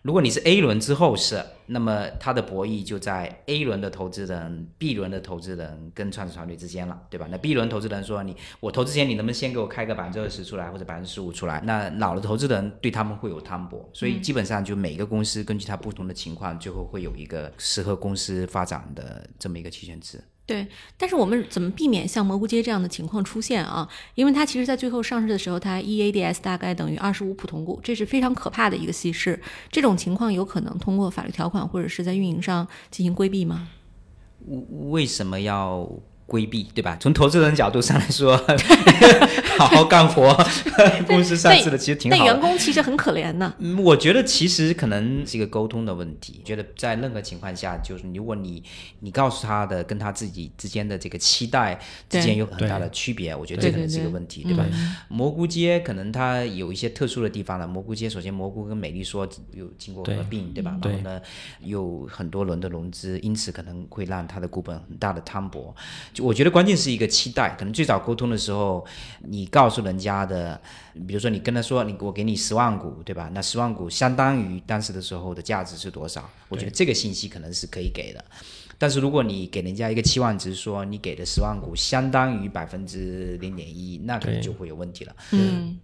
如果你是 A 轮之后是，那么它的博弈就在 A 轮的投资人、B 轮的投资人跟创始团队之间了，对吧？那 B 轮投资人说你我投资前你能不能先给我开个百分之二十出来或者百分之十五出来？那老的投资人对他们会有摊薄，所以基本上就每个公司根据它不同的情况，最后会有一个适合公司发展的这么一个期权池。对，但是我们怎么避免像蘑菇街这样的情况出现啊？因为它其实在最后上市的时候，它 EADS 大概等于二十五普通股，这是非常可怕的一个稀释。这种情况有可能通过法律条款或者是在运营上进行规避吗？为什么要？规避对吧？从投资人角度上来说，好好干活，公司上市的其实挺好。但员工其实很可怜呢。我觉得其实可能是一个沟通的问题。觉得在任何情况下，就是如果你你告诉他的跟他自己之间的这个期待之间有很大的区别，我觉得这可能是一个问题，对吧？蘑菇街可能它有一些特殊的地方了。蘑菇街首先蘑菇跟美丽说有经过合并，对吧？然后呢，有很多轮的融资，因此可能会让它的股本很大的摊薄。我觉得关键是一个期待，可能最早沟通的时候，你告诉人家的，比如说你跟他说，你我给你十万股，对吧？那十万股相当于当时的时候的价值是多少？我觉得这个信息可能是可以给的。但是如果你给人家一个期望值，说你给的十万股相当于百分之零点一，那可能就会有问题了。嗯。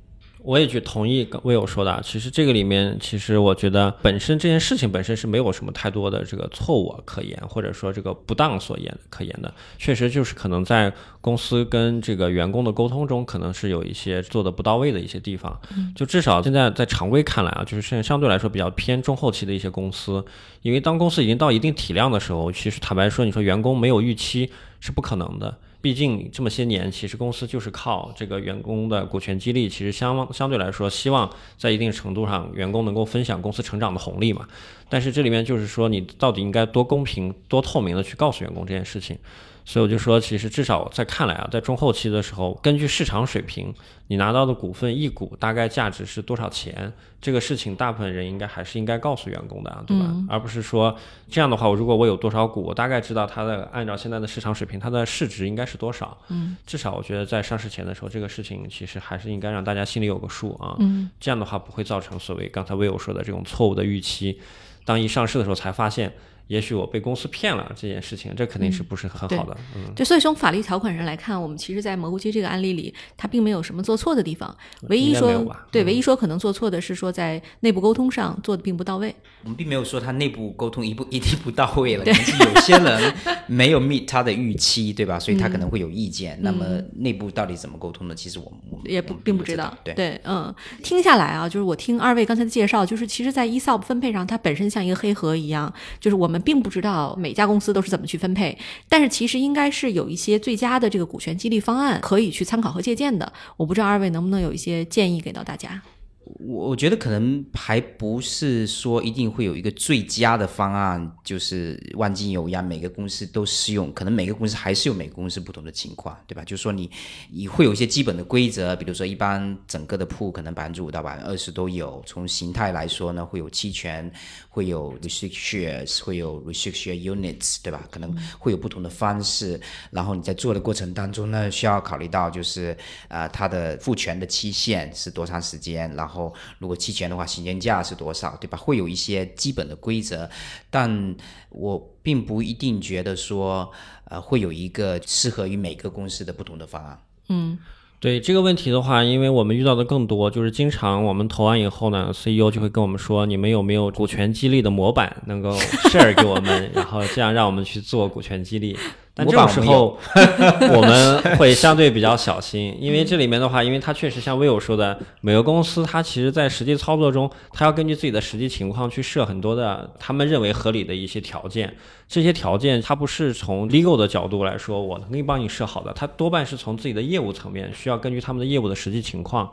我也去同意魏友说的，其实这个里面，其实我觉得本身这件事情本身是没有什么太多的这个错误可言，或者说这个不当所言可言的，确实就是可能在公司跟这个员工的沟通中，可能是有一些做的不到位的一些地方。就至少现在在常规看来啊，就是现在相对来说比较偏中后期的一些公司，因为当公司已经到一定体量的时候，其实坦白说，你说员工没有预期是不可能的。毕竟这么些年，其实公司就是靠这个员工的股权激励，其实相相对来说，希望在一定程度上，员工能够分享公司成长的红利嘛。但是这里面就是说，你到底应该多公平、多透明的去告诉员工这件事情。所以我就说，其实至少在看来啊，在中后期的时候，根据市场水平，你拿到的股份一股大概价值是多少钱，这个事情大部分人应该还是应该告诉员工的啊，对吧？而不是说这样的话，我如果我有多少股，我大概知道它的按照现在的市场水平，它的市值应该是多少。嗯，至少我觉得在上市前的时候，这个事情其实还是应该让大家心里有个数啊。嗯，这样的话不会造成所谓刚才魏友说的这种错误的预期，当一上市的时候才发现。也许我被公司骗了这件事情，这肯定是不是很好的。嗯，就所以从法律条款上来看，我们其实，在蘑菇街这个案例里，他并没有什么做错的地方。唯一说对，唯一说可能做错的是说在内部沟通上做的并不到位。我们并没有说他内部沟通一步一定不到位了，有些人没有 meet 他的预期，对吧？所以他可能会有意见。那么内部到底怎么沟通的？其实我们我们也不并不知道。对对，嗯，听下来啊，就是我听二位刚才的介绍，就是其实，在 ESOP 分配上，它本身像一个黑盒一样，就是我我们并不知道。每家公司都是怎么去分配？但是其实应该是有一些最佳的这个股权激励方案可以去参考和借鉴的。我不知道二位能不能有一些建议给到大家。我我觉得可能还不是说一定会有一个最佳的方案，就是万金油一样，每个公司都适用。可能每个公司还是有每个公司不同的情况，对吧？就是说你你会有一些基本的规则，比如说一般整个的铺可能百分之五到百分之二十都有。从形态来说呢，会有期权，会有 restrict shares，会有 restrict share units，对吧？可能会有不同的方式。然后你在做的过程当中呢，需要考虑到就是呃它的复权的期限是多长时间，然后。后，如果期权的话，行权价是多少，对吧？会有一些基本的规则，但我并不一定觉得说，呃，会有一个适合于每个公司的不同的方案。嗯，对这个问题的话，因为我们遇到的更多，就是经常我们投完以后呢，CEO 就会跟我们说，你们有没有股权激励的模板能够 share 给我们，然后这样让我们去做股权激励。但这种时候，我们会相对比较小心，因为这里面的话，因为它确实像威友说的，每个公司它其实在实际操作中，它要根据自己的实际情况去设很多的他们认为合理的一些条件。这些条件它不是从 legal 的角度来说，我可以帮你设好的，它多半是从自己的业务层面，需要根据他们的业务的实际情况。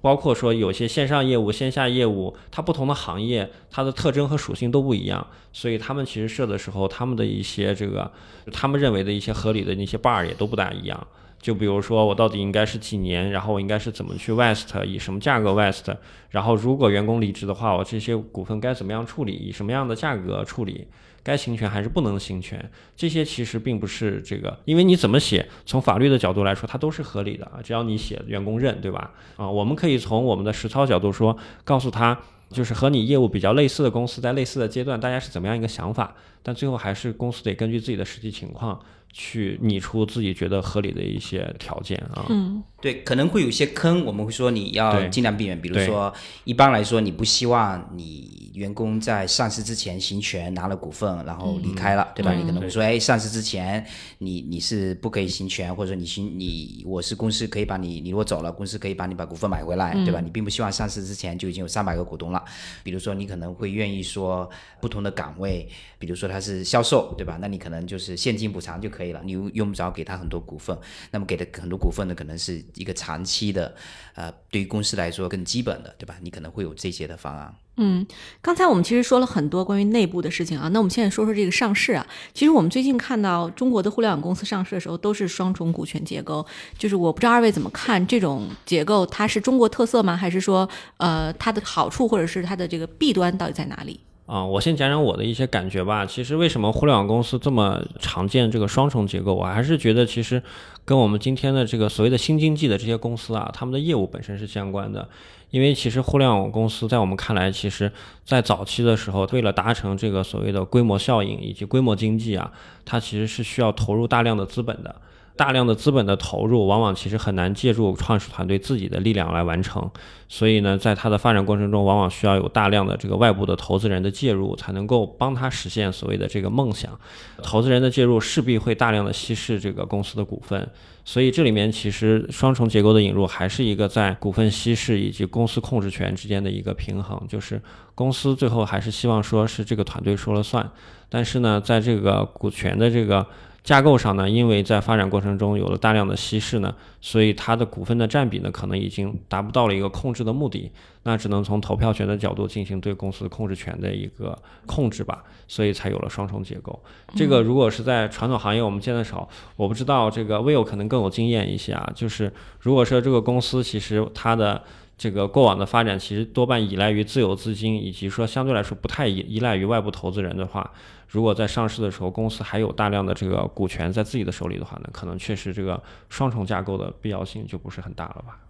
包括说有些线上业务、线下业务，它不同的行业，它的特征和属性都不一样，所以他们其实设的时候，他们的一些这个，他们认为的一些合理的那些 bar 也都不大一样。就比如说我到底应该是几年，然后我应该是怎么去 vest，以什么价格 vest，然后如果员工离职的话，我这些股份该怎么样处理，以什么样的价格处理。该行权还是不能行权，这些其实并不是这个，因为你怎么写，从法律的角度来说，它都是合理的啊，只要你写员工认，对吧？啊，我们可以从我们的实操角度说，告诉他，就是和你业务比较类似的公司在类似的阶段，大家是怎么样一个想法，但最后还是公司得根据自己的实际情况。去拟出自己觉得合理的一些条件啊，嗯，对，可能会有一些坑，我们会说你要尽量避免。比如说，一般来说，你不希望你员工在上市之前行权拿了股份，然后离开了，对吧？你可能会说，哎，上市之前你你是不可以行权，或者说你行你我是公司可以把你你如果走了，公司可以把你把股份买回来，对吧？你并不希望上市之前就已经有三百个股东了。比如说，你可能会愿意说不同的岗位，比如说他是销售，对吧？那你可能就是现金补偿就可以。可以了，你用不着给他很多股份，那么给的很多股份呢，可能是一个长期的，呃，对于公司来说更基本的，对吧？你可能会有这些的方案。嗯，刚才我们其实说了很多关于内部的事情啊，那我们现在说说这个上市啊。其实我们最近看到中国的互联网公司上市的时候，都是双重股权结构，就是我不知道二位怎么看这种结构，它是中国特色吗？还是说，呃，它的好处或者是它的这个弊端到底在哪里？啊，我先讲讲我的一些感觉吧。其实为什么互联网公司这么常见这个双重结构，我还是觉得其实跟我们今天的这个所谓的新经济的这些公司啊，他们的业务本身是相关的。因为其实互联网公司在我们看来，其实在早期的时候，为了达成这个所谓的规模效应以及规模经济啊，它其实是需要投入大量的资本的。大量的资本的投入，往往其实很难借助创始团队自己的力量来完成。所以呢，在它的发展过程中，往往需要有大量的这个外部的投资人的介入，才能够帮他实现所谓的这个梦想。投资人的介入势必会大量的稀释这个公司的股份。所以这里面其实双重结构的引入，还是一个在股份稀释以及公司控制权之间的一个平衡。就是公司最后还是希望说是这个团队说了算，但是呢，在这个股权的这个。架构上呢，因为在发展过程中有了大量的稀释呢，所以它的股份的占比呢，可能已经达不到了一个控制的目的，那只能从投票权的角度进行对公司控制权的一个控制吧，所以才有了双重结构。这个如果是在传统行业我们见的少，我不知道这个 Will 可能更有经验一些啊，就是如果说这个公司其实它的这个过往的发展其实多半依赖于自有资金，以及说相对来说不太依依赖于外部投资人的话，如果在上市的时候公司还有大量的这个股权在自己的手里的话呢，可能确实这个双重架构的必要性就不是很大了吧？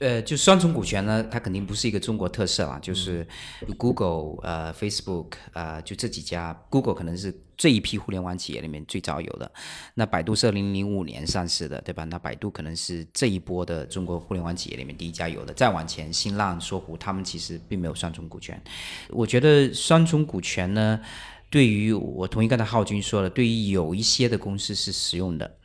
呃，就双重股权呢，它肯定不是一个中国特色啦，就是 Google、呃 Facebook 呃，就这几家，Google 可能是这一批互联网企业里面最早有的。那百度是二零零五年上市的，对吧？那百度可能是这一波的中国互联网企业里面第一家有的。再往前，新浪、搜狐，他们其实并没有双重股权。我觉得双重股权呢，对于我同意刚才浩军说的，对于有一些的公司是实用的。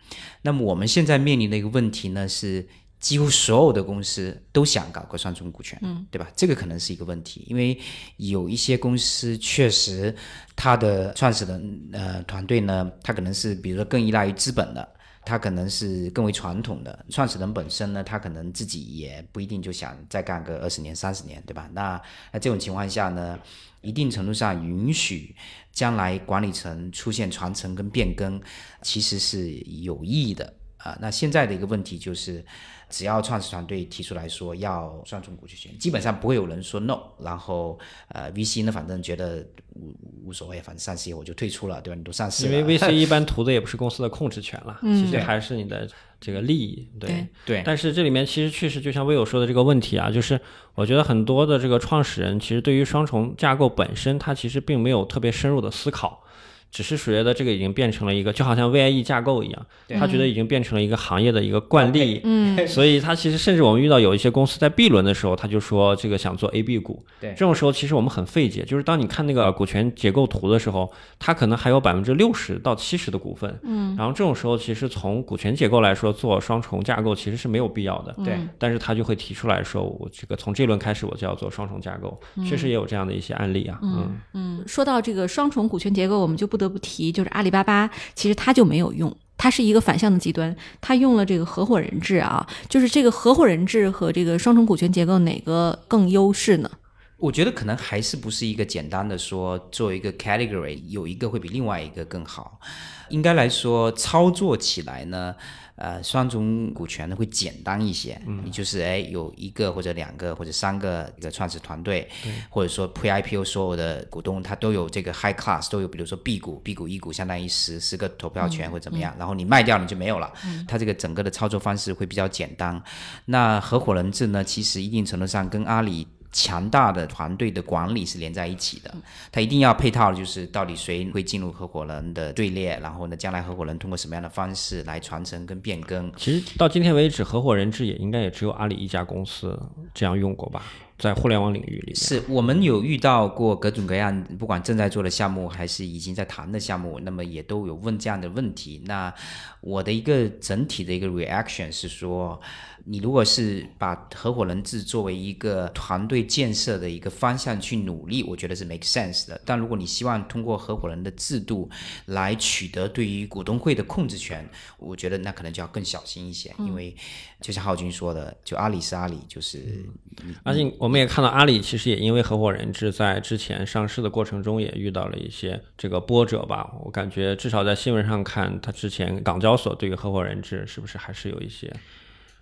那么我们现在面临的一个问题呢是。几乎所有的公司都想搞个双重股权，嗯，对吧？这个可能是一个问题，因为有一些公司确实，它的创始人呃团队呢，他可能是比如说更依赖于资本的，他可能是更为传统的。创始人本身呢，他可能自己也不一定就想再干个二十年、三十年，对吧？那那这种情况下呢，一定程度上允许将来管理层出现传承跟变更，其实是有意义的啊。那现在的一个问题就是。只要创始团队提出来说要双重股权，基本上不会有人说 no。然后呃，VC 呢，反正觉得无无所谓，反正上市我就退出了，对吧？你都上市了，因为 VC 一般图的也不是公司的控制权了，其实还是你的这个利益。对对。但是这里面其实确实就像魏友说的这个问题啊，就是我觉得很多的这个创始人其实对于双重架构本身，他其实并没有特别深入的思考。只是觉得这个已经变成了一个，就好像 VIE 架构一样，他觉得已经变成了一个行业的一个惯例，嗯，所以他其实甚至我们遇到有一些公司在 B 轮的时候，他就说这个想做 AB 股，对，这种时候其实我们很费解，就是当你看那个股权结构图的时候，它可能还有百分之六十到七十的股份，嗯，然后这种时候其实从股权结构来说做双重架构其实是没有必要的，对，但是他就会提出来说，我这个从这轮开始我就要做双重架构，确实也有这样的一些案例啊，嗯嗯，说到这个双重股权结构，我们就不得不提就是阿里巴巴其实它就没有用，它是一个反向的极端，它用了这个合伙人制啊，就是这个合伙人制和这个双重股权结构哪个更优势呢？我觉得可能还是不是一个简单的说作为一个 category 有一个会比另外一个更好，应该来说操作起来呢。呃，双重股权呢会简单一些，嗯。你就是哎有一个或者两个或者三个一个创始团队，或者说 Pre IPO 所有的股东他都有这个 High Class 都有，比如说 B 股、B 股、一股相当于十十个投票权或者怎么样，然后你卖掉你就没有了，它这个整个的操作方式会比较简单。那合伙人制呢，其实一定程度上跟阿里。强大的团队的管理是连在一起的，它一定要配套，就是到底谁会进入合伙人的队列，然后呢，将来合伙人通过什么样的方式来传承跟变更？其实到今天为止，合伙人制也应该也只有阿里一家公司这样用过吧。在互联网领域里，是我们有遇到过各种各样，不管正在做的项目还是已经在谈的项目，那么也都有问这样的问题。那我的一个整体的一个 reaction 是说，你如果是把合伙人制作为一个团队建设的一个方向去努力，我觉得是 make sense 的。但如果你希望通过合伙人的制度来取得对于股东会的控制权，我觉得那可能就要更小心一些，因为就像浩军说的，就阿里是阿里，就是阿信我。我们也看到阿里其实也因为合伙人制在之前上市的过程中也遇到了一些这个波折吧。我感觉至少在新闻上看，它之前港交所对于合伙人制是不是还是有一些。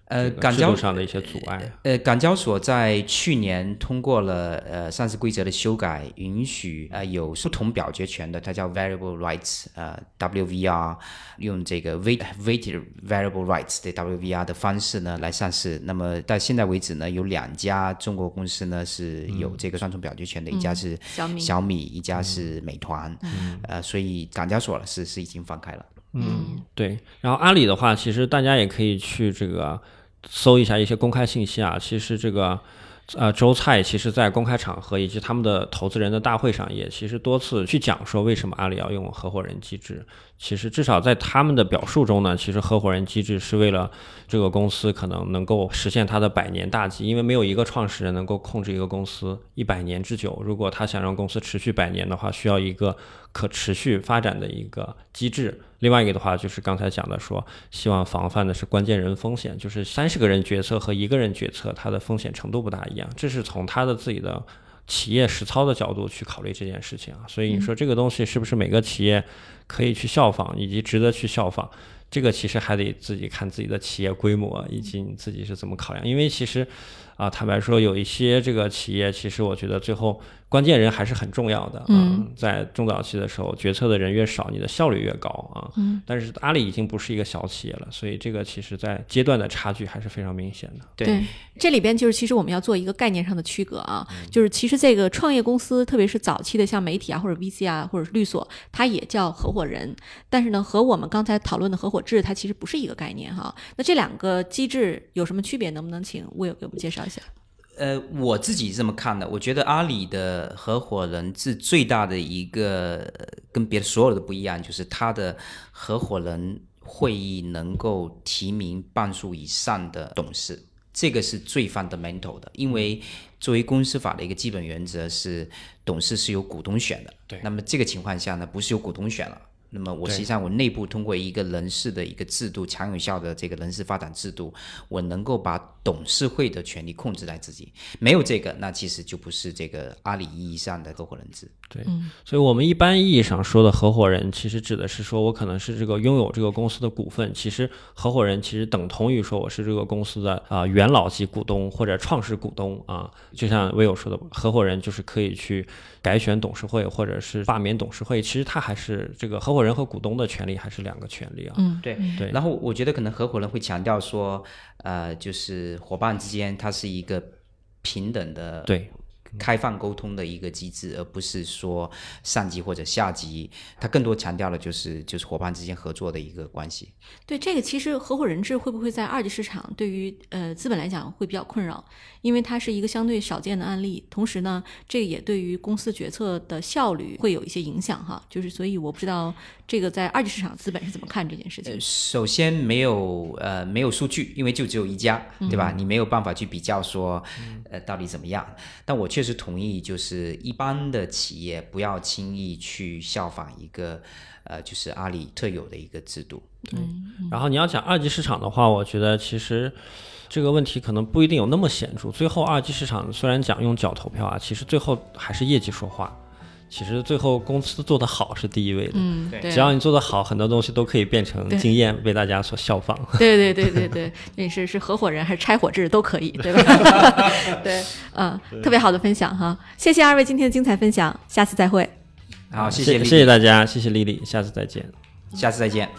呃，港交上的一些阻碍。呃，港交所在去年通过了呃上市规则的修改，允许呃有不同表决权的，它叫 variable rights，呃 WVR，用这个 weighted variable rights 的 WVR 的方式呢来上市。那么到现在为止呢，有两家中国公司呢是有这个双重表决权的，一家是小米，小米一家是美团。嗯呃，所以港交所是是已经放开了。嗯，对。然后阿里的话，其实大家也可以去这个。搜一下一些公开信息啊，其实这个，呃，周菜其实在公开场合以及他们的投资人的大会上，也其实多次去讲说为什么阿里要用合伙人机制。其实至少在他们的表述中呢，其实合伙人机制是为了这个公司可能能够实现它的百年大计，因为没有一个创始人能够控制一个公司一百年之久。如果他想让公司持续百年的话，需要一个可持续发展的一个机制。另外一个的话，就是刚才讲的说，希望防范的是关键人风险，就是三十个人决策和一个人决策，它的风险程度不大一样。这是从他的自己的。企业实操的角度去考虑这件事情啊，所以你说这个东西是不是每个企业可以去效仿，以及值得去效仿？这个其实还得自己看自己的企业规模以及你自己是怎么考量。因为其实啊，坦白说，有一些这个企业，其实我觉得最后。关键人还是很重要的，嗯，在中早期的时候，决策的人越少，你的效率越高啊。嗯，但是阿里已经不是一个小企业了，所以这个其实在阶段的差距还是非常明显的。对，这里边就是其实我们要做一个概念上的区隔啊，就是其实这个创业公司，特别是早期的像媒体啊或者 VC 啊或者是律所，它也叫合伙人，但是呢，和我们刚才讨论的合伙制，它其实不是一个概念哈。那这两个机制有什么区别？能不能请 Will 给我们介绍一下？呃，我自己这么看的，我觉得阿里的合伙人制最大的一个跟别的所有的不一样，就是他的合伙人会议能够提名半数以上的董事，这个是最 fundamental 的。因为作为公司法的一个基本原则是，董事是由股东选的。对。那么这个情况下呢，不是由股东选了。那么我实际上我内部通过一个人事的一个制度，强有效的这个人事发展制度，我能够把董事会的权利控制在自己。没有这个，那其实就不是这个阿里意义上的合伙人制。对，所以我们一般意义上说的合伙人，其实指的是说我可能是这个拥有这个公司的股份。其实合伙人其实等同于说我是这个公司的啊元老级股东或者创始股东啊。就像威友说的，合伙人就是可以去改选董事会或者是罢免董事会。其实他还是这个合伙人和股东的权利还是两个权利啊。嗯，对对。然后我觉得可能合伙人会强调说，呃，就是伙伴之间它是一个平等的。对。开放沟通的一个机制，而不是说上级或者下级，它更多强调的就是就是伙伴之间合作的一个关系。对这个，其实合伙人制会不会在二级市场对于呃资本来讲会比较困扰？因为它是一个相对少见的案例，同时呢，这个也对于公司决策的效率会有一些影响哈。就是所以我不知道这个在二级市场资本是怎么看这件事情。首先没有呃没有数据，因为就只有一家，对吧？你没有办法去比较说呃到底怎么样。但我确实同意，就是一般的企业不要轻易去效仿一个呃就是阿里特有的一个制度。对。然后你要讲二级市场的话，我觉得其实。这个问题可能不一定有那么显著。最后二级市场虽然讲用脚投票啊，其实最后还是业绩说话。其实最后公司做得好是第一位的。嗯，对。只要你做得好，很多东西都可以变成经验，为大家所效仿。对对对对对，你是是合伙人还是拆伙制都可以，对吧？对，嗯，特别好的分享哈，谢谢二位今天的精彩分享，下次再会。好，谢谢谢谢大家，谢谢丽丽，下次再见，下次再见。